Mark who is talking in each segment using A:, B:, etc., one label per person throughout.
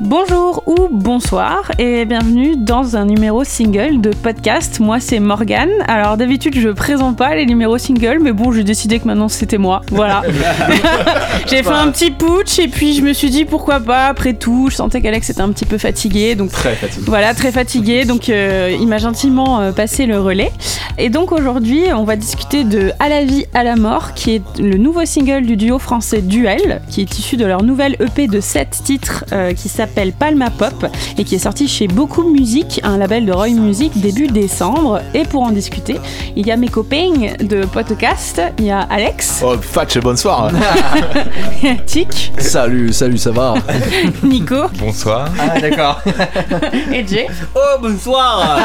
A: Bonjour ou bonsoir et bienvenue dans un numéro single de podcast. Moi c'est Morgane. Alors d'habitude je présente pas les numéros single mais bon j'ai décidé que maintenant c'était moi. Voilà. j'ai fait un petit putsch et puis je me suis dit pourquoi pas? Après tout. Je sentais qu'Alex était un petit peu fatigué donc
B: Très fatigué.
A: voilà très fatigué donc euh, il m'a gentiment euh, passé le relais. Et donc aujourd'hui on va discuter de À la vie à la mort qui est le nouveau single du duo français Duel qui est issu de leur nouvelle EP de 7 titres euh, qui s'appelle Palma Pop et qui est sorti chez Beaucoup Music, un label de Roy Music début décembre. Et pour en discuter, il y a mes copains de podcast, il y a Alex,
B: Oh, Fatch, bonsoir.
A: il y a Tic,
C: Salut, salut, ça va
A: Nico
D: Bonsoir.
C: Ah d'accord.
A: et Jay.
C: Oh bonsoir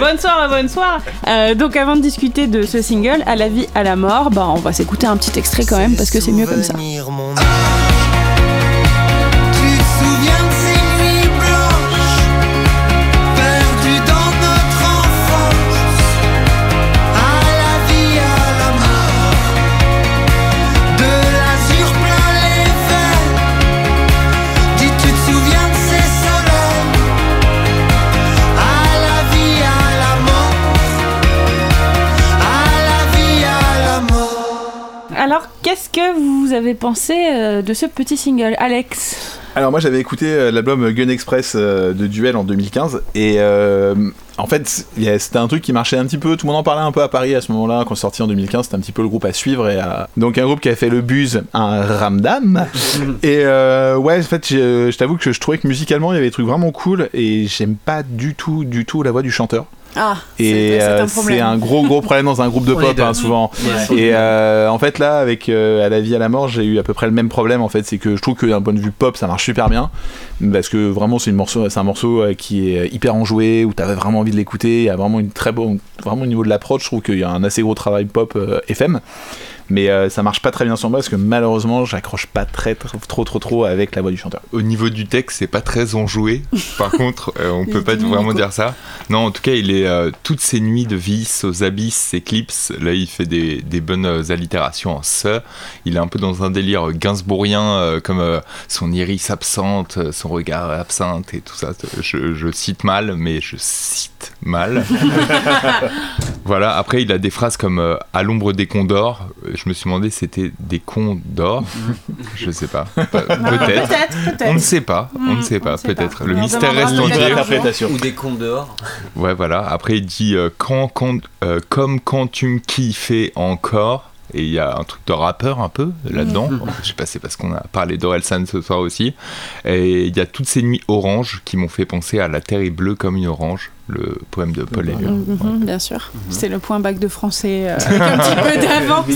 A: Bonsoir, bonsoir. Euh, donc avant de discuter de ce single, à la vie, à la mort, bah, on va s'écouter un petit extrait quand même parce que c'est mieux comme ça.
E: Mon
A: qu'est-ce que vous avez pensé euh, de ce petit single, Alex?
B: Alors moi j'avais écouté euh, l'album Gun Express euh, de Duel en 2015 et euh, en fait c'était un truc qui marchait un petit peu, tout le monde en parlait un peu à Paris à ce moment-là quand c'est sorti en 2015, c'était un petit peu le groupe à suivre et à- donc un groupe qui a fait le buzz, un ramdam. Et euh, ouais en fait je, je t'avoue que je trouvais que musicalement il y avait des trucs vraiment cool et j'aime pas du tout du tout la voix du chanteur
A: Ah,
B: et
A: c'est
B: euh,
A: un
B: gros gros problème dans un groupe de pop hein, souvent.
C: Ouais.
B: et euh, en fait là avec euh, à la vie à la mort j'ai eu à peu près le même problème en fait. C'est que je trouve que d'un point de vue pop ça marche super bien. Parce que vraiment c'est une morceau c'est un morceau euh, qui est hyper enjoué où t'avais vraiment envie de l'écouter. Il y a vraiment une très bonne vraiment au niveau de l'approche je trouve qu'il y a un assez gros travail pop euh, FM mais euh, ça marche pas très bien sur moi parce que malheureusement j'accroche pas très, très- trop trop trop avec la voix du chanteur
D: Au niveau du texte, c'est pas très enjoué. Par contre, euh, on peut pas vraiment dire ça. Non, en tout cas, il est euh, toutes ces nuits de vis aux abysses, éclipses. Là, il fait des, des bonnes euh, allitérations en se. Il est un peu dans un délire gainsbourgien, euh, comme euh, son iris absente, son regard absinthe et tout ça. Je, je cite mal, mais je cite mal. voilà. Après, il a des phrases comme euh, à l'ombre des condors. Je me suis demandé, si c'était des cons d'or. je sais pas. Pe- Peut-être.
A: Peut-être, peut-être.
D: On ne sait pas, on ne sait
A: on
D: pas,
A: sait
D: peut-être. Le mystère reste entier.
C: Ou des contes dehors.
D: Ouais, voilà. Après, il dit euh, quand, quand, euh, comme quand tu me kiffais encore. Et il y a un truc de rappeur un peu là-dedans. Je sais pas, c'est parce qu'on a parlé d'Orelsan ce soir aussi. Et il y a toutes ces nuits oranges qui m'ont fait penser à La terre est bleue comme une orange, le poème de Paul Éluard.
A: Mhm, bien sûr. C'est le point bac de français euh, avec un petit peu d'avance.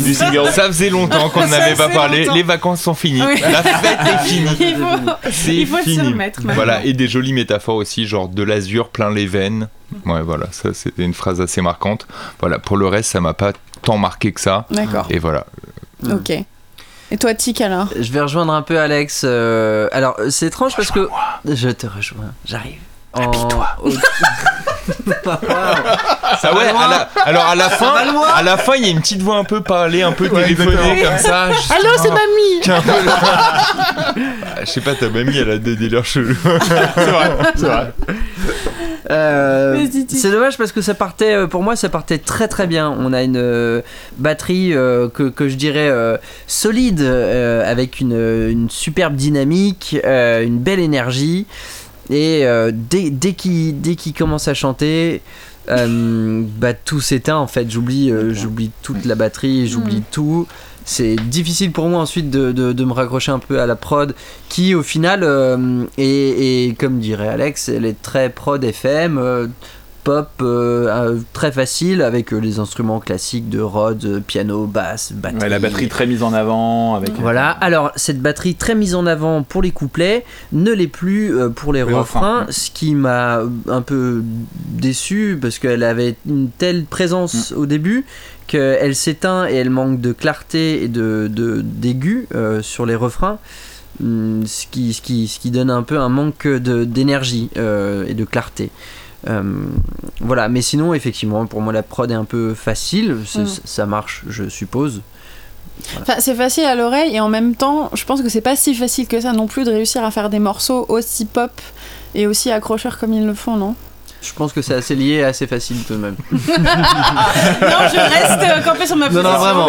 D: Ça faisait longtemps qu'on n'avait pas parlé.
A: longtemps.
D: Les vacances sont finies.
A: Oui.
D: La fête est finie.
A: Il faut, il faut remettre maintenant.
D: Voilà, et des jolies métaphores aussi, genre de l'azur plein les veines. Ouais, voilà, ça c'était une phrase assez marquante. Voilà, pour le reste, ça m'a pas tant marqué que ça.
A: D'accord,
D: Et voilà.
A: ok. Et toi, Tic, alors?
C: Je vais rejoindre un peu Alex. euh, Alors c'est étrange parce que je te rejoins, j'arrive. Habille-toi.
D: Ah ouais, à la- alors à la fin, à la fin, il y a une petite voix un peu parlée, un peu téléphonée comme ça. juste-
A: Allô, c'est mamie
D: Ah, Je sais pas, ta mamie, elle a des délires chelous.
B: c'est vrai c'est vrai
C: Euh, c'est dommage parce que ça partait, euh, pour moi, ça partait très très bien. On a une euh, batterie euh, que, que je dirais euh, solide, euh, avec une, une superbe dynamique, euh, une belle énergie. Et euh, dès, dès qu'il commence à chanter, euh, bah, tout s'éteint en fait. J'oublie euh, j'oublie toute la batterie, j'oublie tout. C'est difficile pour moi ensuite de, de- de me raccrocher un peu à la prod qui au final est, est, comme dirait Alex, elle est très prod FM, pop euh, euh, très facile avec euh, les instruments classiques de Rhodes, piano, basse, batterie.
B: Ouais, la batterie très mise en avant avec
C: Voilà, alors cette batterie très mise en avant pour les couplets ne l'est plus pour les
B: Les
C: refrains,
B: refrains,
C: ce qui m'a un peu déçu parce qu'elle avait une telle présence au début qu'elle s'éteint et elle manque de clarté et de d'aigu euh, sur les refrains. Hum, Ce qui, ce, qui, ce qui donne un peu un manque d'énergie euh, et de clarté. Euh, voilà, mais sinon, effectivement, pour moi, la prod est un peu facile.
A: Mm.
C: Ça marche, je suppose.
A: Enfin, c'est facile à l'oreille et en même temps, je pense que c'est pas si facile que ça non plus de réussir à faire des morceaux aussi pop et aussi accrocheurs comme ils le font, non?
C: Je pense que c'est assez lié et assez facile tout de même.
A: Non, je reste euh, campé sur ma
C: Non, non,
A: position.
C: vraiment.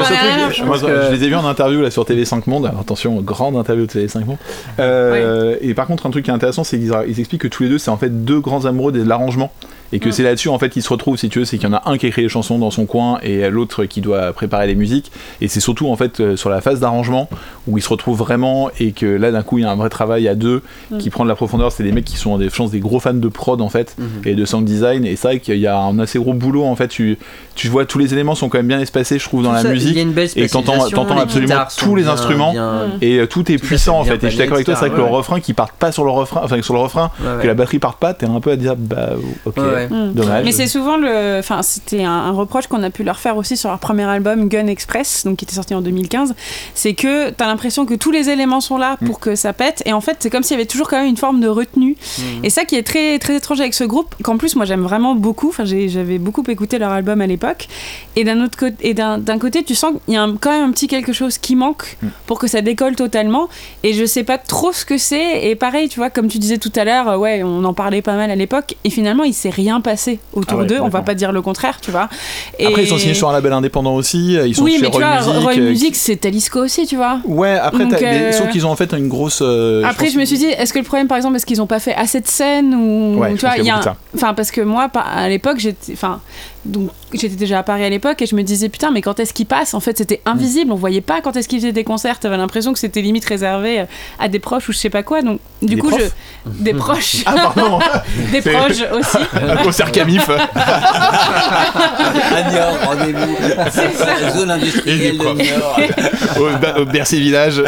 B: Moi,
C: que-
B: je les ai vus en interview là sur TV5 Monde. Alors, attention, grande interview de TV5 Monde. Euh, Et par contre, un truc qui est intéressant, c'est qu'ils ils expliquent que tous les deux, c'est en fait deux grands amoureux de l'arrangement. Et que
A: Mm.
B: c'est là-dessus en fait qu'ils se retrouvent, si tu veux, c'est qu'il y en a un qui écrit les chansons dans son coin et l'autre qui doit préparer les musiques. Et c'est surtout en fait euh, sur la phase d'arrangement où ils se retrouvent vraiment et que là d'un coup il y a un vrai travail à deux
A: Mm.
B: qui prend de la profondeur. C'est des mecs qui sont des, des gros fans de prod en fait
C: Mhm.
B: et de sound design. Et c'est vrai qu'il y a un assez gros boulot en fait. Tu, tu vois, tous les éléments sont quand même bien espacés, je trouve, dans la
C: Ça,
B: musique.
C: Il y a une belle
B: et t'entends- absolument tous les
C: bien-
B: instruments.
C: bien-.
B: Et euh, tout est
C: Tout
B: puissant en
C: fait
B: Et je suis d'accord avec toi, c'est vrai que le refrain qui parte pas sur le refrain, enfin sur le refrain,
C: Ouais, ouais.
B: que la batterie parte pas, t'es un peu à dire bah ok,
C: Ouais.
A: Mm.
B: dommage.
A: Mais c'est souvent le. Enfin, c'était un, un reproche qu'on a pu leur faire aussi sur leur premier album Gun Express, donc qui était sorti en 2015. C'est que t'as l'impression que tous les éléments sont là pour que ça pète, et en fait, c'est comme s'il y avait toujours quand même une forme de retenue.
C: Mhm.
A: Et ça qui est très très étrange avec ce groupe, qu'en plus moi j'aime vraiment beaucoup. Enfin, j'avais beaucoup écouté leur album à l'époque. Et d'un autre côté, et d'un d'un côté, tu sens qu'il y a un- quand même un petit quelque chose qui manque
B: Mm.
A: pour que ça décolle totalement. Et je sais pas trop ce que c'est. Et pareil, tu vois, comme tu disais tout à l'heure, euh, ouais, on en parlait pas mal à l'époque. Et finalement, il s'est rien passé autour
B: Ah ouais,
A: d'eux. On va pas dire le contraire, tu vois.
B: Après
A: Et-
B: ils sont signés sur un label indépendant aussi, ils sont
A: oui,
B: chez
A: mais tu
B: Roy
A: vois,
B: Music.
A: Roy
B: euh,
A: Music, c'est Talisco aussi, tu vois.
B: Ouais, après,
A: Donc, euh,
B: sauf qu'ils ont en fait une grosse. euh,
A: Après, je me suis dit, est-ce que le problème, par exemple, est-ce qu'ils ont pas fait assez de scènes ou
B: Ouais,
A: tu vois,
B: qu'il y a
A: un- enfin parce que moi, à l'époque, j'étais, enfin, donc j'étais déjà à Paris à l'époque et je me disais putain, mais quand est-ce qu'ils passent En fait, c'était
B: Mm.
A: invisible, on voyait pas quand est-ce qu'ils faisaient des concerts. T'avais l'impression que c'était limite réservé euh, à des proches ou je sais pas quoi. Donc du
B: Des
A: coup,
B: profs?
A: Je, des proches,
B: Ah pardon,
A: des proches aussi.
B: un concert Camif.
F: À Niort, rendez-vous.
A: C'est ça.
F: Zone industrielle
D: Et du
F: de. Niort.
B: au, Bercy Village.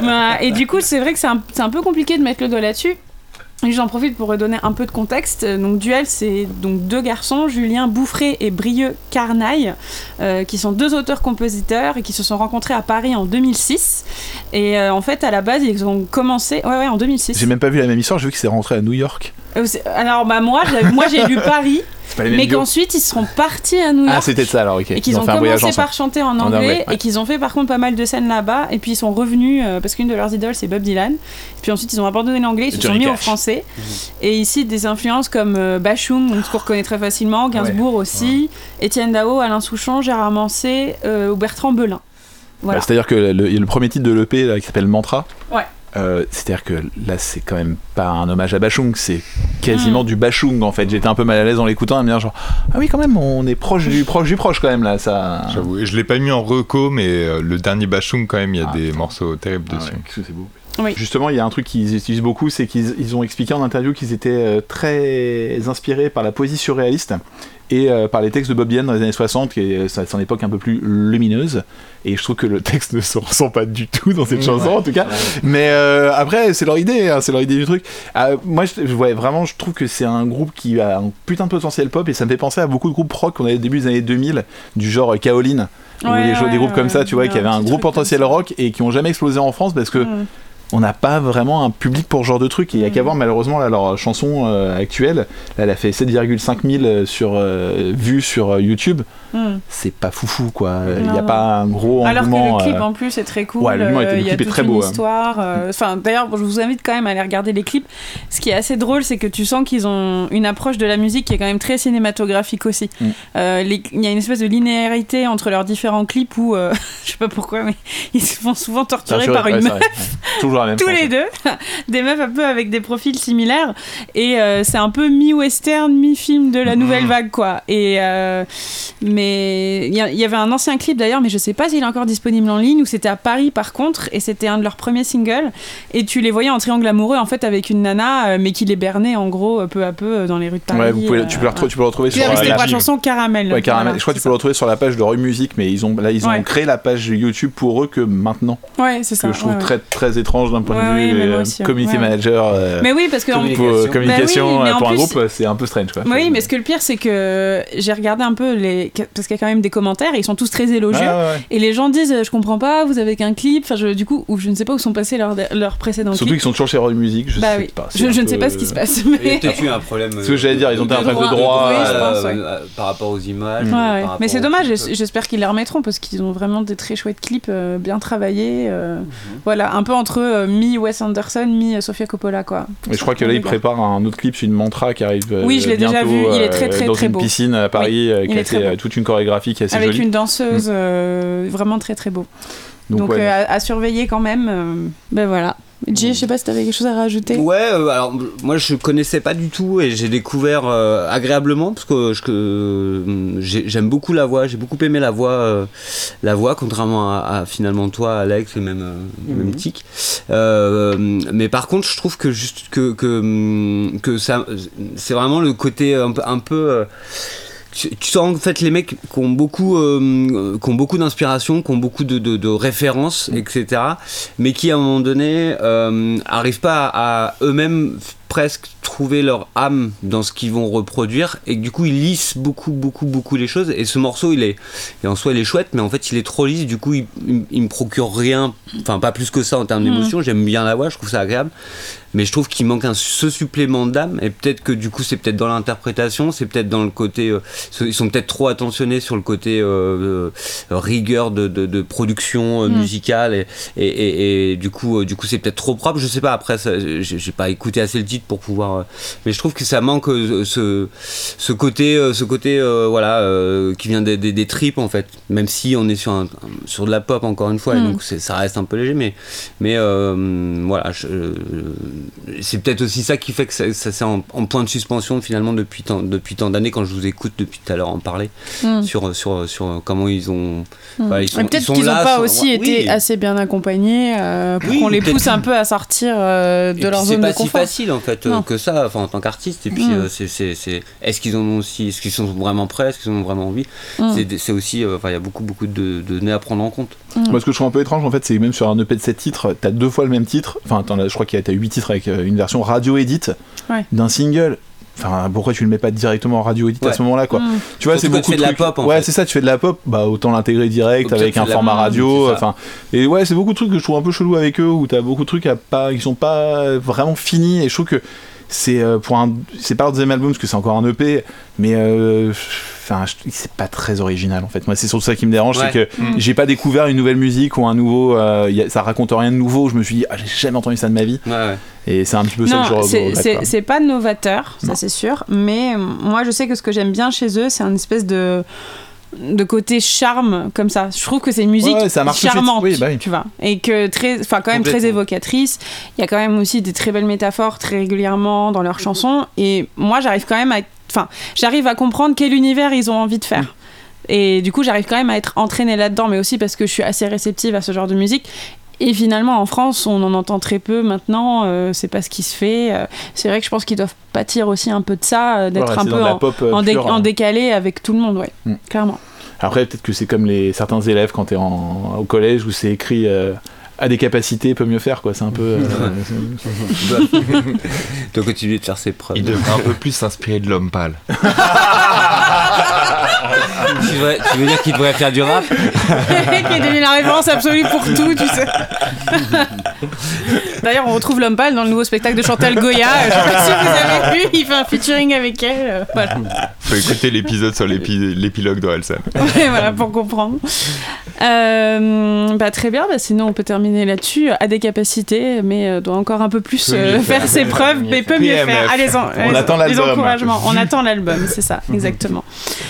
A: Voilà. Et du coup, c'est vrai que c'est un, c'est un peu compliqué de mettre le doigt là-dessus. J'en profite pour redonner un peu de contexte. Donc Duel, c'est donc deux garçons, Julien Bouffré et Brieux Carnaille, euh, qui sont deux auteurs-compositeurs et qui se sont rencontrés à Paris en 2006. Et euh, en fait, à la base, ils ont commencé, ouais, ouais, en 2006.
B: J'ai même pas vu la même histoire, j'ai vu que c'est rentré à New York.
A: Euh, Alors bah moi, j'ai- moi j'ai lu Paris, mais qu'ensuite ils sont partis à New York.
B: Ah, c'était ça alors, ok.
A: Et qu'ils
B: Ils
A: ont, commencé
B: ensemble.
A: par chanter en
B: En
A: anglais,
B: ouais.
A: et qu'ils ont fait par contre pas mal de scènes là-bas, et puis ils sont revenus, euh, parce qu'une de leurs idoles c'est Bob Dylan, puis ensuite ils ont abandonné l'anglais, ils
B: Et
A: se sont mis au
B: Cash.
A: français, et ici des influences comme euh, donc, ce qu'on reconnaît très facilement, Gainsbourg aussi, Étienne Dao, Alain Souchon, Gérard Manset, euh, ou Bertrand Belin. Voilà.
B: Bah, C'est-à-dire que le, il y a le premier titre de l'EP là, qui s'appelle Mantra.
A: Ouais.
B: Euh, C'est-à-dire que là, c'est quand même pas un hommage à Bachung, c'est
A: Hmm.
B: quasiment du Bachung en fait. J'étais un peu mal à l'aise en l'écoutant, à me dire genre ah oui quand même, on est proche du proche du proche quand même là. Ça.
D: J'avoue, et je l'ai pas mis en reco, mais euh, le dernier Bachung, quand même, il y a
B: Ah,
D: des
B: putain.
D: morceaux terribles
B: Ah
D: dessus.
B: ouais, qu'est-ce que c'est beau.
A: Oui.
B: Justement, il y a un truc qu'ils utilisent beaucoup, c'est qu'ils ils ont expliqué en interview qu'ils étaient euh, très inspirés par la poésie surréaliste et euh, par les textes de Bob Dylan dans les années 60, qui est son époque un peu plus lumineuse. Et je trouve que le texte ne se ressent pas du tout dans cette
F: Mmh,
B: chanson,
F: ouais.
B: en tout cas. Mais euh, après, c'est leur idée, hein, c'est leur idée du truc. Euh, moi, je, ouais, vraiment, je trouve que c'est un groupe qui a un putain de potentiel pop et ça me fait penser à beaucoup de groupes rock qu'on avait au début des années 2000, du genre Kaolin, ou des, groupes comme ça, tu vois, qui avaient
A: un
B: gros potentiel rock et qui ont jamais explosé en France parce que
A: Mm.
B: On n'a pas vraiment un public pour ce genre de truc. Et il y a
A: Mm.
B: qu'à voir malheureusement là, leur chanson euh, actuelle, là, elle a fait 7,5 000 euh, sur, euh, vues sur YouTube.
A: Hmm.
B: C'est pas foufou quoi. Il n'y a pas un gros
A: Alors que
B: engouement.
A: le clip en plus est très cool.
B: ouais, le était- le
A: il y a toute
B: très
A: une
B: beau, hein.
A: histoire. Enfin, d'ailleurs, je vous invite quand même à aller regarder les clips. Ce qui est assez drôle, c'est que tu sens qu'ils ont une approche de la musique qui est quand même très cinématographique aussi.
B: Mm.
A: Les- Il y a une espèce de linéarité entre leurs différents clips où, je sais pas pourquoi, mais ils se font souvent torturer
B: torturé,
A: par une
B: ouais,
A: meuf.
B: Toujours la même
A: Tous les deux, des meufs un peu avec des profils similaires, et euh, c'est un peu mi-western, mi-film de la nouvelle vague, quoi. Et euh, mais il y, avait un ancien clip d'ailleurs, mais je sais pas s'il est encore disponible en ligne, où c'était à Paris par contre, et c'était un de leurs premiers singles, et tu les voyais en triangle amoureux en fait avec une nana, euh, mais qui les bernait en gros peu à peu dans les rues de Paris.
B: Ouais, vous pouvez, tu, peux le retrouver, tu peux le retrouver sur la
A: la chanson Caramel.
B: Ouais, Caramel.
A: Voilà,
B: je crois que tu peux le retrouver sur la page de Roy Music, mais ils ont là ils ont
A: Ouais.
B: créé la page YouTube pour eux que maintenant.
A: Ouais, c'est ça.
B: que je trouve très très étrange. D'un point
A: Ouais,
B: de
A: oui,
B: vue
A: mais moi
B: euh,
A: aussi,
B: community
A: ouais.
B: manager. euh,
A: Mais oui, parce que
B: pour euh, communication
A: Bah oui, mais
B: euh,
A: en
B: pour un
A: plus-
B: groupe, c'est un peu strange quoi.
A: Oui, mais ce que le pire, c'est que j'ai regardé un peu les. Parce qu'il y a quand même des commentaires et ils sont tous très élogieux.
B: Ah, ouais, ouais.
A: Et les gens disent Je comprends pas, vous avez qu'un clip. Enfin, je, du coup, ou je ne sais pas où sont passés leurs leurs précédents
B: Surtout
A: clips.
B: qu'ils sont toujours chez Roy Music, je
A: bah
B: sais
A: oui.
B: pas.
A: Je, ne sais pas ce qui se passe.
F: Il y a
A: Mais...
F: peut-être eu un problème.
B: Ce que j'allais dire, ils ont un problème de
A: droit, oui,
F: par rapport aux images.
A: Mais c'est dommage, j'espère qu'ils les remettront parce qu'ils ont vraiment des très chouettes clips bien travaillés. euh, Voilà, un peu entre euh, mi-Wes Anderson, mi-Sofia Coppola, quoi.
B: Mais je crois que là, il prépare un autre clip sur une mantra qui arrive. euh,
A: Oui, je l'ai déjà vu, il est
B: euh,
A: très, très,
B: dans
A: très
B: une
A: beau.
B: piscine à Paris, euh, qui a euh,
A: beau.
B: toute une chorégraphie qui est assez
A: Avec
B: jolie.
A: une danseuse, euh, vraiment très très beau.
B: Donc,
A: Donc,
B: ouais,
A: euh, à, à surveiller quand même. euh, Ben voilà. Jay, je sais pas si t'avais quelque chose à rajouter.
F: Ouais, euh, alors moi je connaissais pas du tout et j'ai découvert euh, agréablement parce que je- que, euh, j'ai- j'aime beaucoup la voix, j'ai beaucoup aimé la voix, euh, la voix contrairement à, à, finalement toi Alex et même euh, même Tic. Euh, mais par contre je trouve que juste que que, hum, que ça c'est vraiment le côté un peu un peu euh, tu tu sens en fait les mecs qui ont beaucoup, euh, qui ont beaucoup d'inspiration, qui ont beaucoup de, de- de références, etc. Mais qui à un moment donné euh, arrivent pas à, à eux-mêmes presque trouver leur âme dans ce qu'ils vont reproduire et que du coup ils lissent beaucoup beaucoup beaucoup les choses et ce morceau il est et en soi il est chouette mais en fait il est trop lisse du coup il, il- il me procure rien enfin pas plus que ça en termes d'émotion j'aime bien la voix je trouve ça agréable mais je trouve qu'il manque un ce supplément d'âme et peut-être que du coup c'est peut-être dans l'interprétation c'est peut-être dans le côté euh, ils sont peut-être trop attentionnés sur le côté euh, euh, rigueur de, de- de production euh,
A: Mm.
F: musicale et, et, et- et du coup euh, du coup c'est peut-être trop propre je sais pas après j'ai pas écouté assez le titre pour pouvoir euh, mais je trouve que ça manque euh, ce, ce côté euh, ce côté euh, voilà euh, qui vient des, des, des tripes en fait même si on est sur un, sur de la pop encore une fois et
A: Mm.
F: donc ça reste un peu léger mais mais euh, voilà je- c'est peut-être aussi ça qui fait que ça, ça c'est en, en point de suspension finalement depuis tant, depuis tant d'années quand je vous écoute depuis tout à l'heure en parler
A: Mm.
F: sur, sur, sur comment ils ont
A: Mm.
F: ils sont-
A: Peut-être qu'ils n'ont pas
F: sont-
A: aussi été assez bien accompagnés euh, pour
F: Oui,
A: qu'on les pousse un peu à sortir euh, de
F: Et
A: leur
F: puis c'est
A: zone
F: pas
A: de
F: si
A: confort.
F: facile en fait que ça enfin, en tant qu'artiste et puis
A: Mm.
F: euh, c'est c'est c'est est-ce qu'ils en ont aussi est-ce qu'ils sont vraiment prêts est-ce qu'ils en ont vraiment envie?
A: Mm.
F: c'est c'est aussi il y a beaucoup beaucoup de, de nez à prendre en compte
B: Moi, ce que je trouve un peu étrange, en fait, c'est que même sur un EP de 7 titres, t'as deux fois le même titre. Enfin, je crois qu'il y a t'as 8 titres avec euh, une version radio
A: Ouais.
B: d'un single. Enfin, pourquoi tu le mets pas directement en radio edit à
F: Ouais.
B: ce moment-là, quoi
A: Mm.
B: Tu vois, c'est beaucoup
F: tu fais de la pop, en
B: ouais, c'est ça, tu fais de la pop, bah autant l'intégrer direct avec un format radio. Enfin, et ouais, c'est beaucoup de trucs que je trouve un peu chelou avec eux où t'as beaucoup de trucs à pas, qui sont pas vraiment finis et je trouve que c'est euh, pour un, c'est pas leur deuxième album parce que c'est encore un EP, mais euh, enfin, c'est pas très original en fait. Moi, c'est surtout ça qui me dérange,
F: Ouais.
B: c'est que
A: Mm.
B: j'ai pas découvert une nouvelle musique ou un nouveau, euh, a- ça raconte rien de nouveau. Je me suis dit, ah, j'ai jamais entendu ça de ma vie,
F: ouais, ouais.
B: Et c'est un petit peu ça que je
A: c'est- pas novateur, ça c'est sûr. Mais moi, je sais que ce que j'aime bien chez eux, c'est un espèce de de côté charme comme ça. Je trouve que c'est une musique
B: Ouais, ça
A: charmante,
B: Oui, bah oui.
A: tu vois, et que très, enfin quand même très évocatrice. Il y a quand même aussi des très belles métaphores très régulièrement dans leurs chansons. Et moi, j'arrive quand même à, enfin, j'arrive à comprendre quel univers ils ont envie de faire. Et du coup, j'arrive quand même à être entraînée là-dedans, mais aussi parce que je suis assez réceptive à ce genre de musique. Et finalement, en France, on en entend très peu maintenant. euh, c'est pas ce qui se fait. euh, c'est vrai que je pense qu'ils doivent pâtir aussi un peu de ça, euh, d'être un peu en,
B: pop, euh,
A: en dé-
B: pure,
A: en
B: hein.
A: décalé avec tout le monde, ouais,
B: Mm.
A: clairement.
B: Après, peut-être que c'est comme les certains élèves quand t'es en, au collège où c'est écrit euh, à des capacités peut mieux faire quoi. C'est un peu. euh,
F: doit continuer de faire ses preuves
D: Il devrait un peu plus s'inspirer de l'homme pâle.
F: tu, veux, tu veux dire qu'il devrait faire du rap?
A: qui est devenu la référence absolue pour tout, tu sais. D'ailleurs, on retrouve l'homme pâle dans le nouveau spectacle de Chantal Goya. Je sais pas si vous avez vu, il fait un featuring avec elle. euh, Voilà.
D: Faut écouter l'épisode sur l'épi- l'épilogue d'Orelsan.
A: Ouais, voilà, pour comprendre. Euh, bah, très bien, bah, sinon on peut terminer là-dessus. À des capacités, mais euh, doit encore un peu plus euh, faire
D: faire.
A: ses preuves, mais peut mieux faire. Allez,
B: On attend
A: les
B: l'album.
A: encouragements. On attend l'album, c'est ça, exactement.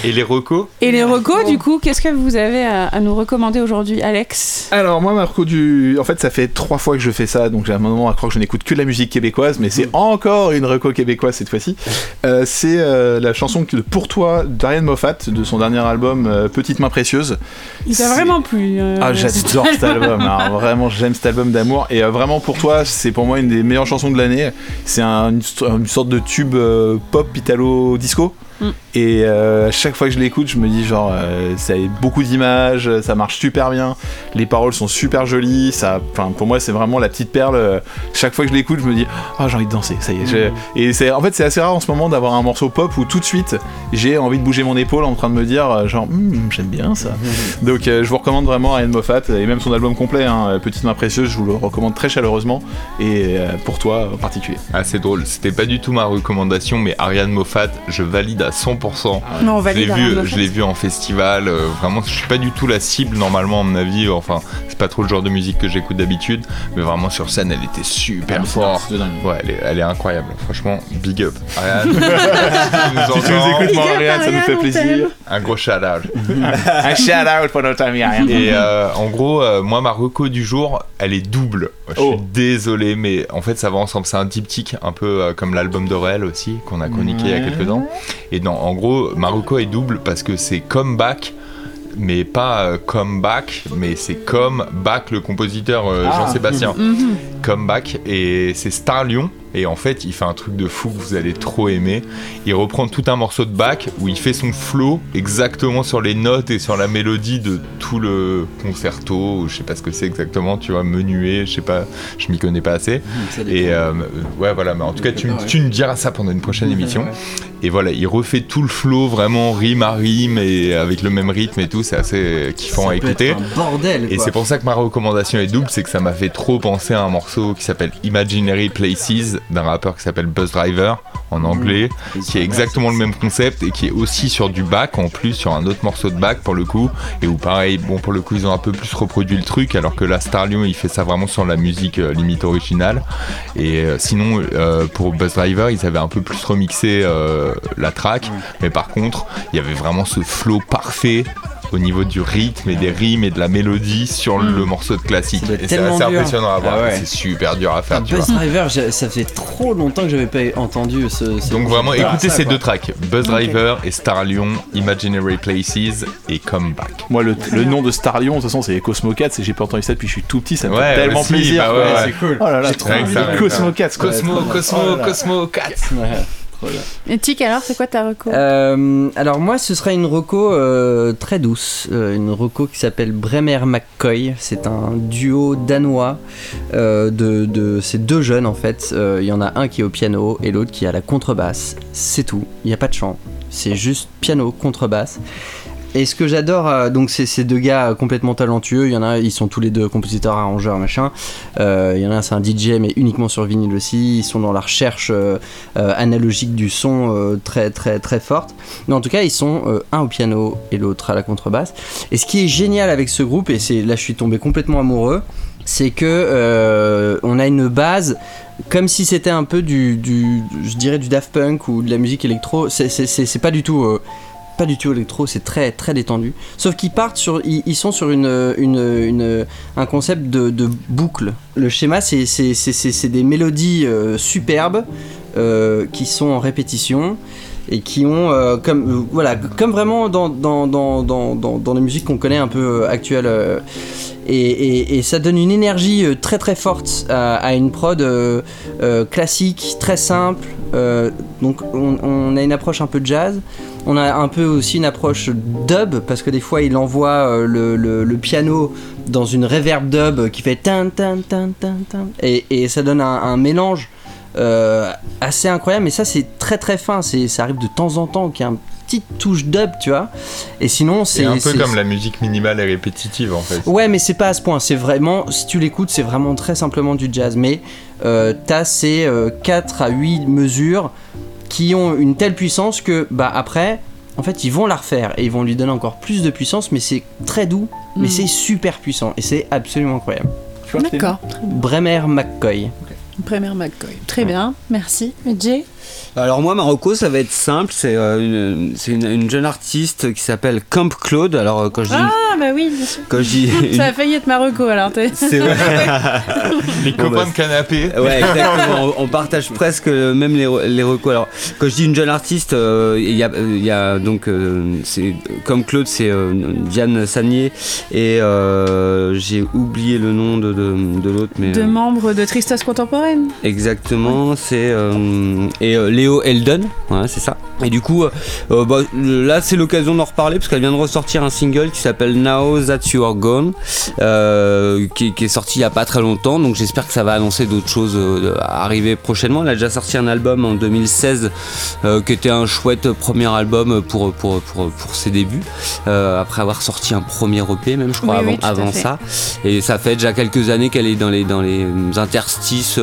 D: Et les recos?
A: Et les recos, du coup, qu'est-ce que vous avez à, à nous recommander aujourd'hui, Alex
B: Alors moi Marco du en fait ça fait trois fois que je fais ça donc j'ai un moment à croire que je n'écoute que de la musique québécoise mais c'est encore une reco québécoise cette fois-ci. Euh, c'est euh, la chanson de Pour toi d'Ariane Moffat de son dernier album euh, Petite main précieuse.
A: Il t'a vraiment plu. euh,
B: ah j'adore cet album. Alors, vraiment j'aime cet album d'amour. Et euh, vraiment pour toi c'est pour moi une des meilleures chansons de l'année. C'est un- une, une sorte de tube euh, pop italo disco
A: Mm.
B: Et euh, à chaque fois que je l'écoute, je me dis genre, euh, ça a beaucoup d'images, ça marche super bien, les paroles sont super jolies, ça, pour moi c'est vraiment la petite perle. euh, Chaque fois que je l'écoute, je me dis, ah j'ai envie de danser, ça y est. je- Et c'est, en fait c'est assez rare en ce moment d'avoir un morceau pop où tout de suite j'ai envie de bouger mon épaule en train de me dire genre, Hmm, j'aime bien ça. Donc euh, je vous recommande vraiment Ryan Moffat et même son album complet, hein, Petite main précieuse, je vous le recommande très chaleureusement et pour toi en particulier.
D: Ah, c'est drôle, c'était pas du tout ma recommandation, mais Ariane Moffat, je valide à 100%.
A: Non, on
D: Je l'ai
A: valide
D: vu, je l'ai vu en festival. euh, vraiment, je suis pas du tout la cible normalement à mon avis. Enfin, c'est pas trop le genre de musique que j'écoute d'habitude, mais vraiment sur scène, elle était super
B: Ah,
D: forte. Ouais, elle est, elle est incroyable. Franchement, big up. Ariane, si tu nous
B: Si tu nous
D: entends,
B: écoutes, Ariane, ça nous fait plaisir.
D: un gros shout out.
B: Un shout out pour notre ami Ariane.
D: Et euh, en gros, euh, moi, ma reco du jour, elle est double. Je suis
B: Oh.
D: désolé, mais en fait, ça va ensemble. C'est un diptyque, un peu euh, comme l'album d'Aurel aussi, qu'on a chroniqué il y a quelques temps. Et non, en gros, ma reco est double parce que c'est Comeback. Mais pas euh, Comeback, mais c'est comme Back, le compositeur euh,
B: Ah.
D: Jean-Sébastien.
A: Mhm.
D: Comeback et c'est Star Lion et en fait il fait un truc de fou que vous allez trop aimer. Il reprend tout un morceau de Bach où il fait son flow exactement sur les notes et sur la mélodie de tout le concerto. Je sais pas ce que c'est exactement tu vois menuet je sais pas je m'y connais pas assez. Et euh, ouais voilà mais en tout cas tu, me- tu me diras ça pendant une prochaine émission. et voilà il refait tout le flow vraiment rime à rime et avec le même rythme et tout c'est assez kiffant à
C: Ça peut
D: écouter.
C: bordel.
D: et c'est pour ça que ma recommandation est double, c'est que ça m'a fait trop penser à un morceau qui s'appelle Imaginary Places d'un rappeur qui s'appelle Buzz Driver en anglais, qui est exactement le même concept et qui est aussi sur du bac en plus sur un autre morceau de bac pour le coup. Et où pareil bon pour le coup ils ont un peu plus reproduit le truc alors que là Star Lion il fait ça vraiment sur la musique euh, limite originale. Et euh, sinon euh, pour Buzz Driver ils avaient un peu plus remixé la track. Mais par contre il y avait vraiment ce flow parfait au niveau du rythme et des rimes et de la mélodie sur le hmm. morceau de classique. Et c'est assez impressionnant à voir.
F: Ah
D: c'est super dur à faire.
C: Buzz. Driver, ça fait trop longtemps que j'avais pas entendu ce.
D: Donc vraiment,
C: ah,
D: écoutez ces deux tracks, Buzz. Driver et Star Lion, Imaginary Places et Comeback.
B: Moi, le, nom de Star Lion, de toute façon, c'est Cosmo 4. J'ai pas entendu ça depuis que je suis tout petit. Ça me fait tellement bah
D: aussi,
B: plaisir.
D: Bah ouais,
C: c'est cool.
B: Oh là là, trop Cosmo 4.
D: Cosmo, Cosmo, Cosmo
C: 4.
A: Et Tic, alors, c'est quoi ta reco?
C: Euh, alors, moi, ce sera une reco euh, très douce. Euh, une reco qui s'appelle Bremer McCoy. C'est un duo danois de, de, ces deux jeunes, en fait. Il y en a un qui est au piano et l'autre qui est à la contrebasse. C'est tout. Il n'y a pas de chant. C'est juste piano, contrebasse. Et ce que j'adore, euh, donc c'est ces deux gars complètement talentueux. Il y en a, ils sont tous les deux compositeurs, arrangeurs, machin. Euh, il y en a c'est un DJ, mais uniquement sur vinyle aussi. Ils sont dans la recherche euh, analogique du son très très très forte. Mais en tout cas, ils sont un au piano et l'autre à la contrebasse. Et ce qui est génial avec ce groupe, et c'est là je suis tombé complètement amoureux, c'est que on a une base comme si c'était un peu du, du- je dirais du Daft Punk ou de la musique électro. C'est pas du tout. Pas du tout électro, c'est très très détendu. Sauf qu'ils partent sur, ils, sont sur une, une, un concept de, boucle. Le schéma, c'est des mélodies euh, superbes euh, qui sont en répétition et qui ont euh, comme voilà comme vraiment dans dans, dans, dans, dans, les musiques qu'on connaît un peu actuelles et, et- ça donne une énergie très très forte à, une prod classique très simple donc on, on a une approche un peu jazz on a un peu aussi une approche dub parce que des fois il envoie euh, le, le- le piano dans une reverb dub qui fait et, et ça donne un, un mélange euh, assez incroyable mais ça c'est très très fin c'est ça arrive de temps en temps qu'il y a une petite touche dub tu vois et sinon c'est
D: un peu comme la musique minimale et répétitive en fait.
C: Ouais, mais c'est pas à ce point. C'est vraiment, si tu l'écoutes, c'est vraiment très simplement du jazz. Mais euh, t'as ces euh, 4 à 8 mesures qui ont une telle puissance que, bah après, en fait, ils vont la refaire et ils vont lui donner encore plus de puissance. Mais c'est très doux, mais
A: Mm.
C: c'est super puissant et c'est absolument incroyable.
A: D'accord.
C: Bremer McCoy.
A: Premier McCoy. Très bien, merci. Jay
F: Alors moi, Marocco, ça va être simple. C'est euh, une, c'est une, une jeune artiste qui s'appelle Camp Claude. Alors euh, quand je dis,
A: Ah, bah oui, bien sûr.
F: quand je dis, une-
A: Ça a failli être ma reco, alors. t'es-
F: c'est vrai.
D: Les
F: Bon,
D: copains
F: bah,
D: de canapé.
F: Ouais, exactement. on, on partage presque même les, les recos. Alors, quand je dis une jeune artiste, euh, il y, a, euh, il y a donc, euh, c'est comme Claude, c'est euh, Diane Sagnier et euh, j'ai oublié le nom de, de, de l'autre, mais
A: Deux
F: euh,
A: membres de Tristesse Contemporaine.
F: Exactement, c'est euh, et euh, Léo voilà, c'est ça. Et du coup, euh, euh, bah, là c'est l'occasion d'en reparler parce qu'elle vient de ressortir un single qui s'appelle Now That You Are Gone, euh, qui, qui est sorti il y a pas très longtemps. Donc j'espère que ça va annoncer d'autres choses euh, à arriver prochainement. Elle a déjà sorti un album en 2016 euh, qui était un chouette premier album pour pour pour, pour ses débuts. après avoir sorti un premier EP même je crois
A: Oui,
F: avant, ça. Et ça fait déjà quelques années qu'elle est dans les, dans les interstices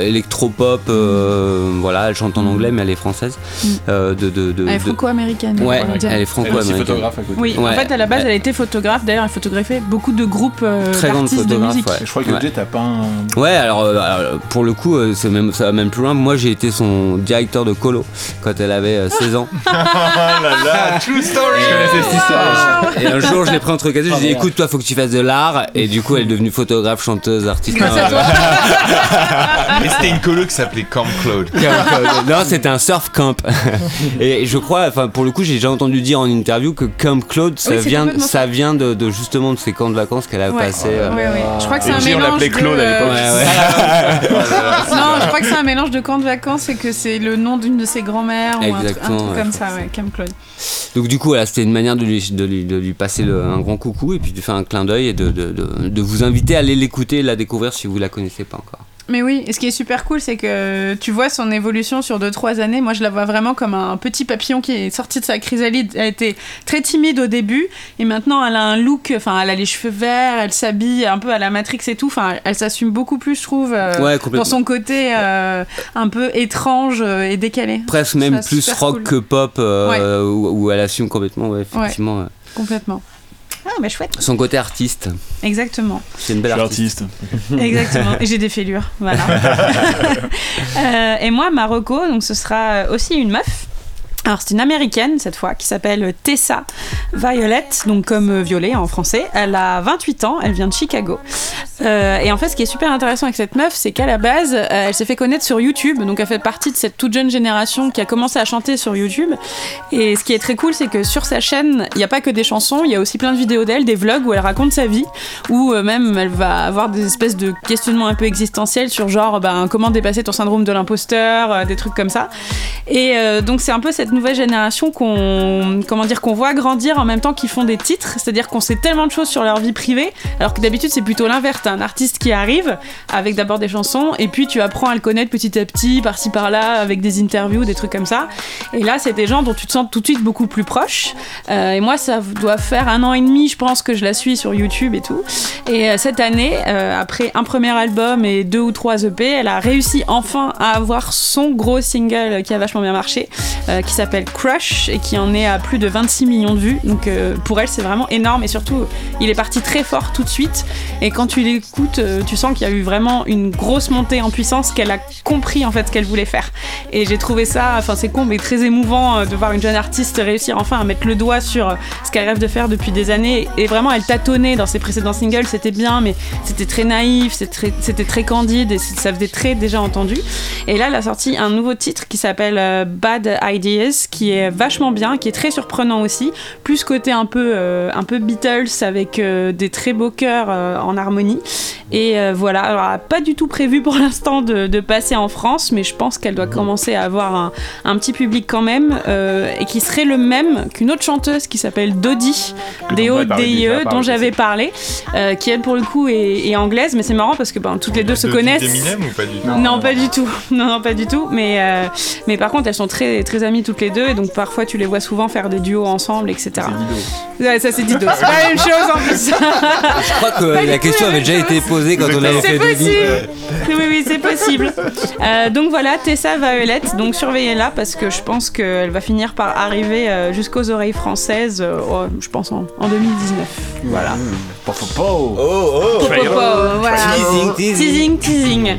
F: électropop. voilà, elle chante en anglais, mais elle est française.
A: Mm.
F: Euh, de, de, de-
A: Elle est franco-américaine.
F: Ouais, elle est
B: Elle est aussi
F: franco-américaine.
B: photographe à côté.
A: Oui, en fait, à la base, elle était photographe. D'ailleurs, elle photographiait beaucoup de groupes euh,
F: Très grande
A: d'artistes de
F: photographe,
A: musique.
F: ouais.
B: Je crois que
F: Ouais.
B: Jay, t'as pas un.
F: Ouais, alors, euh, alors, pour le coup, euh, c'est même, ça va même plus loin. Moi, j'ai été son directeur de colo quand elle avait euh, 16 ans.
D: Ah là là, true story
F: Et un jour, je l'ai pris entre yeux, je lui ai dit écoute, toi, faut que tu fasses de l'art. Et du coup, elle est devenue photographe, chanteuse, artiste.
A: Grâce à
F: Non,
A: toi.
D: Mais c'était une colo qui s'appelait Camp Claude.
F: non, c'était un surf camp. Et je crois, enfin, pour le coup, j'ai déjà entendu dire en interview que Camp Claude, ça
A: Oui, c'est
F: vient,
A: complètement
F: ça vient de, de justement de ces camps de vacances qu'elle a
A: Ouais.
F: passé. euh,
A: Ouais, ouais. Je crois que c'est un
B: on
A: mélange.
B: l'appelait
A: de,
B: Claude à l'époque.
F: Ouais, ouais.
A: Non, je crois que c'est un mélange de camp de vacances et que c'est le nom d'une de ses grand-mères ou un truc, un
F: Exactement,
A: truc
F: ouais.
A: comme ça, ouais, Camp Claude.
F: Donc du coup, voilà, c'était une manière de lui, de lui, de lui passer le- un grand coucou et puis de faire un clin d'œil et de, de, de- de vous inviter à aller l'écouter et la découvrir si vous la connaissez pas encore.
A: Mais oui, et ce qui est super cool, c'est que tu vois son évolution sur 2-3 années. Moi, je la vois vraiment comme un petit papillon qui est sorti de sa chrysalide. Elle était très timide au début, et maintenant elle a un look, enfin, elle a les cheveux verts, elle s'habille un peu à la Matrix et tout. Enfin, elle s'assume beaucoup plus, je trouve, euh,
F: Ouais,
A: dans son côté euh, un peu étrange euh, et décalé.
F: Presque même plus rock
A: cool.
F: que pop, euh, où, où elle assume complètement, ouais, effectivement,
A: Complètement. Ah, bah chouette.
F: son côté artiste.
A: Exactement.
F: C'est une belle artiste.
B: artiste.
A: Exactement. Et j'ai des fêlures. Voilà. Euh, et moi, Marocco, donc ce sera aussi une meuf. Alors c'est une américaine cette fois qui s'appelle Tessa Violet, donc comme euh, violet en français. Elle a 28 ans, elle vient de Chicago. Euh, et en fait ce qui est super intéressant avec cette meuf, c'est qu'à la base, euh, elle s'est fait connaître sur YouTube, donc elle fait partie de cette toute jeune génération qui a commencé à chanter sur YouTube. Et ce qui est très cool, c'est que sur sa chaîne, il n'y a pas que des chansons, il y a aussi plein de vidéos d'elle, des vlogs où elle raconte sa vie, où même elle va avoir des espèces de questionnements un peu existentiels sur genre ben, comment dépasser ton syndrome de l'imposteur, des trucs comme ça. Et donc c'est un peu cette nouvelle génération qu'on comment dire qu'on voit grandir en même temps qu'ils font des titres, c'est-à-dire qu'on sait tellement de choses sur leur vie privée, alors que d'habitude c'est plutôt l'inverse. Un artiste qui arrive avec d'abord des chansons et puis tu apprends à le connaître petit à petit, par-ci par-là, avec des interviews, des trucs comme ça. Et là c'est des gens dont tu te sens tout de suite beaucoup plus proche. Euh, et moi ça doit faire un an et demi, je pense que je la suis sur YouTube et tout. Et euh, cette année, euh, après un premier album et deux ou trois EP, elle a réussi enfin à avoir son gros single qui a vachement bien marché, qui s'appelle Crush et qui en est à plus de 26 millions de vues. Donc euh, pour elle, c'est vraiment énorme et surtout, il est parti très fort tout de suite. Et quand tu l'écoutes, euh, tu sens qu'il y a eu vraiment une grosse montée en puissance, qu'elle a compris en fait ce qu'elle voulait faire. Et j'ai trouvé ça, enfin c'est con, mais très émouvant euh, de voir une jeune artiste réussir enfin à mettre le doigt sur ce qu'elle rêve de faire depuis des années. Et vraiment, elle tâtonnait dans ses précédents singles, c'était bien, mais c'était très naïf, c'était très, très candide et ça faisait très déjà entendu. Et là, elle a sorti un nouveau titre qui s'appelle Bad Ideas, qui est vachement bien, qui est très surprenant aussi, plus côté un peu, euh, un peu Beatles avec euh, des très beaux chœurs euh, en harmonie. Et voilà, alors pas du tout prévu pour l'instant de, de passer en France, mais je pense qu'elle doit commencer à avoir un, un petit public quand même, et qui serait le même qu'une autre chanteuse qui s'appelle
B: parlé
A: D-O-D-I-E, dont
B: le
A: j'avais parlé, qui elle pour le coup est, est anglaise, mais c'est marrant parce que ben, toutes les deux se connaissent.
D: ou pas du tout?
A: Non, pas du tout. Non, non, pas du tout. Mais, mais par contre, elles sont très, très amies toutes les deux. Et donc, parfois, tu les vois souvent faire des duos ensemble, etc. Ouais, ça, c'est Dido. C'est pas la même chose en plus.
F: Je crois que
A: Pas du
F: la
A: tout
F: question avait déjà été posée quand on avait fait Dodie.
A: possible. Oui, oui, c'est possible. Euh, donc voilà, Tessa Violette. Donc surveillez-la parce que je pense qu'elle va finir par arriver euh, jusqu'aux oreilles françaises, euh, oh, je pense en, en 2019. Voilà.
B: Po, po, po.
A: Popo, voilà.
F: Teasing, teasing.
A: Teasing, teasing.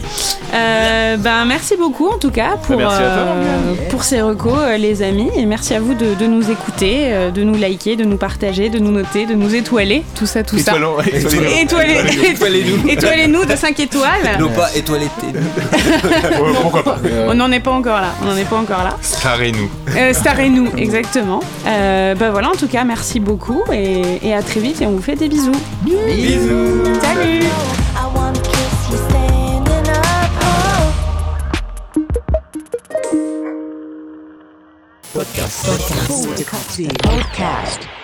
A: Euh, ben, merci beaucoup en tout cas pour,
B: Merci à toi,
A: euh, pour ces recos, euh, les amis. Et merci à vous de, de nous écouter, de nous liker, de nous partager, de nous noter, de nous étoiler. Tout ça, tout ça.
B: Étoilons- étoilez-nous.
A: Étoilez-
F: Étoilez-nous.
A: Étoilez-nous de 5 étoiles.
F: Non pas.
B: Ouais, Pourquoi pas
A: On n'en est pas encore là. On n'en est pas encore là.
D: Starez-nous.
A: Euh, Starez-nous, exactement. Euh, bah voilà, en tout cas, merci beaucoup et, et à très vite et on vous fait des bisous.
F: Bisous.
A: Salut
G: Podcast. Podcast.